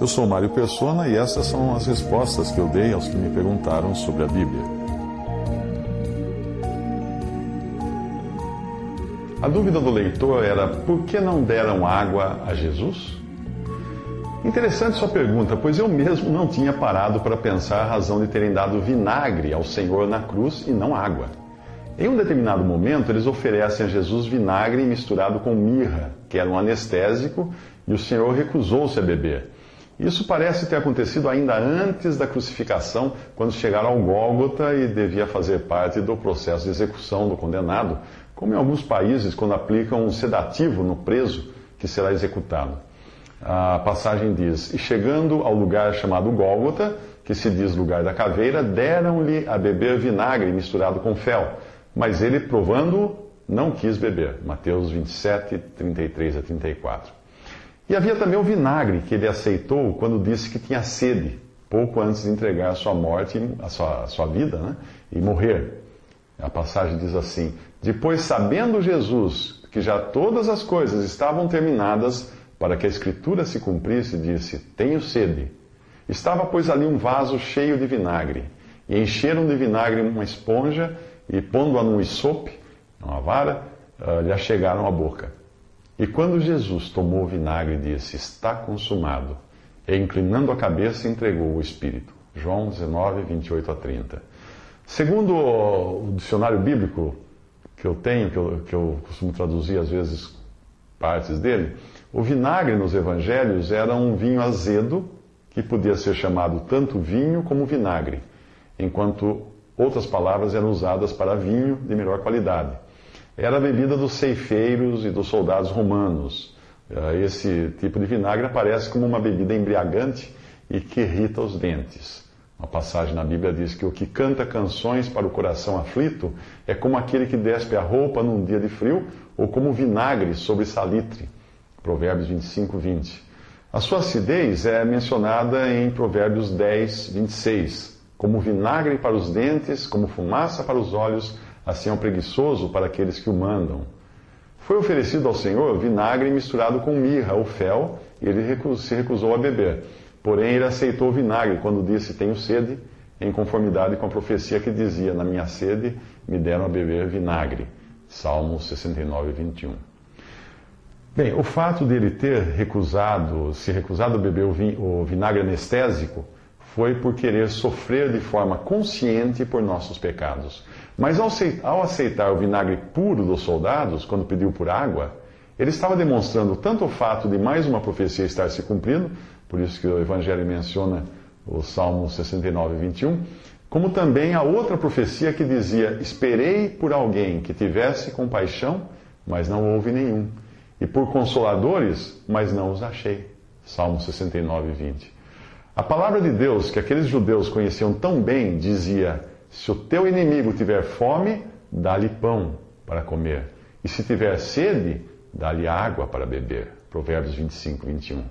Eu sou Mário Persona e essas são as respostas que eu dei aos que me perguntaram sobre a Bíblia. A dúvida do leitor era: por que não deram água a Jesus? Interessante sua pergunta, pois eu mesmo não tinha parado para pensar a razão de terem dado vinagre ao Senhor na cruz e não água. Em um determinado momento, eles oferecem a Jesus vinagre misturado com mirra, que era um anestésico, e o Senhor recusou-se a beber. Isso parece ter acontecido ainda antes da crucificação, quando chegaram ao Gólgota e devia fazer parte do processo de execução do condenado, como em alguns países, quando aplicam um sedativo no preso que será executado. A passagem diz: E chegando ao lugar chamado Gólgota, que se diz lugar da caveira, deram-lhe a beber vinagre misturado com fel. Mas ele, provando, não quis beber. Mateus 27, 33 a 34. E havia também o vinagre que ele aceitou quando disse que tinha sede, pouco antes de entregar a sua morte, a sua, a sua vida, né? e morrer. A passagem diz assim: Depois, sabendo Jesus que já todas as coisas estavam terminadas para que a Escritura se cumprisse, disse: Tenho sede. Estava, pois, ali um vaso cheio de vinagre. E encheram de vinagre uma esponja e, pondo-a num isope, uma vara, uh, lhe achegaram a boca. E quando Jesus tomou o vinagre, disse: Está consumado. E inclinando a cabeça, entregou o Espírito. João 19, 28 a 30. Segundo o dicionário bíblico que eu tenho, que eu, que eu costumo traduzir às vezes partes dele, o vinagre nos evangelhos era um vinho azedo que podia ser chamado tanto vinho como vinagre, enquanto outras palavras eram usadas para vinho de melhor qualidade. Era a bebida dos ceifeiros e dos soldados romanos. Eh, esse tipo de vinagre aparece como uma bebida embriagante e que irrita os dentes. Uma passagem na Bíblia diz que o que canta canções para o coração aflito é como aquele que despe a roupa num dia de frio ou como vinagre sobre salitre. Provérbios 25, 20. A sua acidez é mencionada em Provérbios 10, 26, como vinagre para os dentes, como fumaça para os olhos assim é um preguiçoso para aqueles que o mandam. Foi oferecido ao Senhor vinagre misturado com mirra ou fel, e ele se recusou a beber. Porém, ele aceitou o vinagre quando disse: Tenho sede, em conformidade com a profecia que dizia: Na minha sede me deram a beber vinagre. Salmo 69, 21. Bem, o fato dele ter recusado, se recusado a beber o vinagre anestésico, foi por querer sofrer de forma consciente por nossos pecados. Mas ao aceitar o vinagre puro dos soldados, quando pediu por água, ele estava demonstrando tanto o fato de mais uma profecia estar se cumprindo, por isso que o Evangelho menciona o Salmo 69, 21, como também a outra profecia que dizia: Esperei por alguém que tivesse compaixão, mas não houve nenhum, e por consoladores, mas não os achei. Salmo 69, 20. A palavra de Deus, que aqueles judeus conheciam tão bem, dizia: se o teu inimigo tiver fome, dá-lhe pão para comer. E se tiver sede, dá-lhe água para beber. Provérbios 25, 21.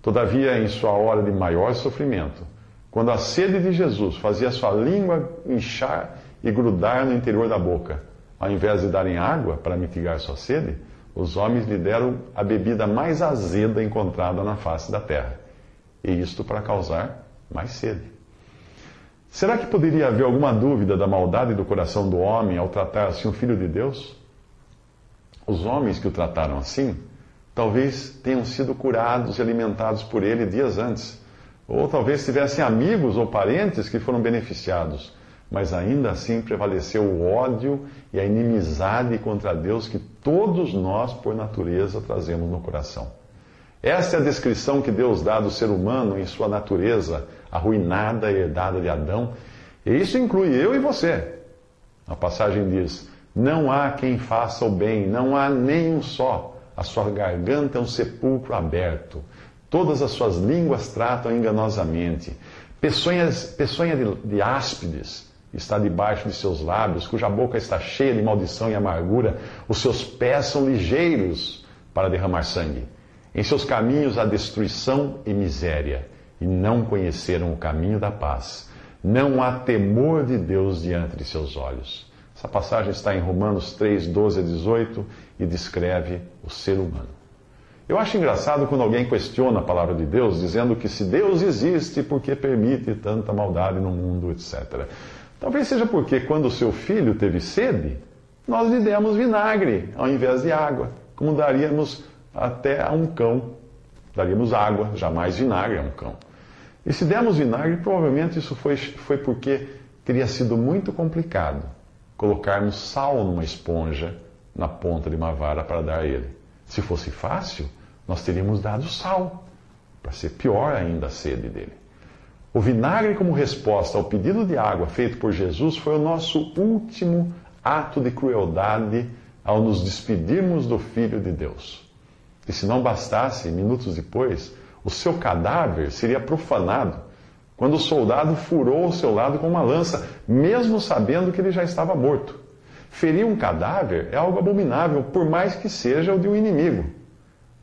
Todavia, em sua hora de maior sofrimento, quando a sede de Jesus fazia sua língua inchar e grudar no interior da boca, ao invés de darem água para mitigar sua sede, os homens lhe deram a bebida mais azeda encontrada na face da terra, e isto para causar mais sede. Será que poderia haver alguma dúvida da maldade do coração do homem ao tratar assim o Filho de Deus? Os homens que o trataram assim, talvez tenham sido curados e alimentados por ele dias antes, Ou talvez tivessem amigos ou parentes que foram beneficiados, mas ainda assim prevaleceu o ódio e a inimizade contra Deus que todos nós, por natureza, trazemos no coração. Essa é a descrição que Deus dá do ser humano em sua natureza arruinada e herdada de Adão, e isso inclui eu e você. A passagem diz: Não há quem faça o bem, não há nem um só. A sua garganta é um sepulcro aberto. Todas as suas línguas tratam enganosamente. Peçonha, peçonha de, de áspides está debaixo de seus lábios, cuja boca está cheia de maldição e amargura. Os seus pés são ligeiros para derramar sangue. Em seus caminhos há destruição e miséria, e não conheceram o caminho da paz. Não há temor de Deus diante de seus olhos. Essa passagem está em Romanos 3, 12 a 18 e descreve o ser humano. Eu acho engraçado quando alguém questiona a palavra de Deus, dizendo que se Deus existe, por que permite tanta maldade no mundo, etc. Talvez seja porque quando seu filho teve sede, nós lhe demos vinagre ao invés de água, como daríamos até a um cão. Daríamos água, jamais vinagre a um cão. E se demos vinagre, provavelmente isso foi, foi porque teria sido muito complicado colocarmos sal numa esponja na ponta de uma vara para dar a ele. Se fosse fácil, nós teríamos dado sal, para ser pior ainda a sede dele. O vinagre, como resposta ao pedido de água feito por Jesus, foi o nosso último ato de crueldade ao nos despedirmos do Filho de Deus. E se não bastasse, minutos depois, o seu cadáver seria profanado quando o soldado furou o seu lado com uma lança, mesmo sabendo que ele já estava morto. Ferir um cadáver é algo abominável, por mais que seja o de um inimigo.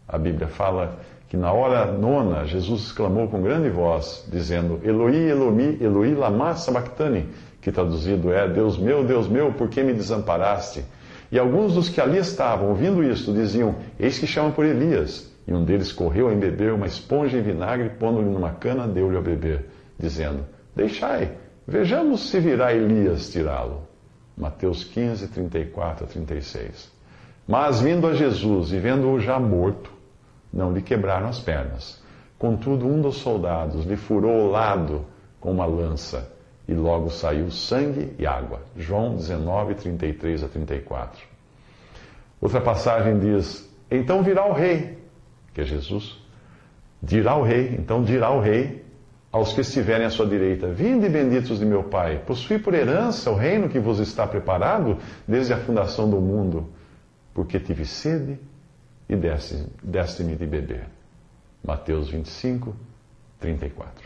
A Bíblia fala que na hora nona, Jesus exclamou com grande voz, dizendo: Eloi, Eloi, Eloi, lama sabachthani, que traduzido é: Deus meu, Deus meu, por que me desamparaste? E alguns dos que ali estavam, ouvindo isto, diziam: Eis que chamam por Elias. E um deles correu a embeber uma esponja em vinagre, pondo-lhe numa cana, deu-lhe a beber, dizendo: Deixai, vejamos se virá Elias tirá-lo. Mateus 15, 34 a 36. Mas vindo a Jesus e vendo-o já morto, não lhe quebraram as pernas. Contudo, um dos soldados lhe furou o lado com uma lança, e logo saiu sangue e água. João 19, 33 a 34. Outra passagem diz: Então virá o rei, que é Jesus, dirá o rei, então dirá o rei aos que estiverem à sua direita: Vinde, benditos de meu Pai, possui por herança o reino que vos está preparado desde a fundação do mundo, porque tive sede e deste-me de beber. Mateus 25, 34.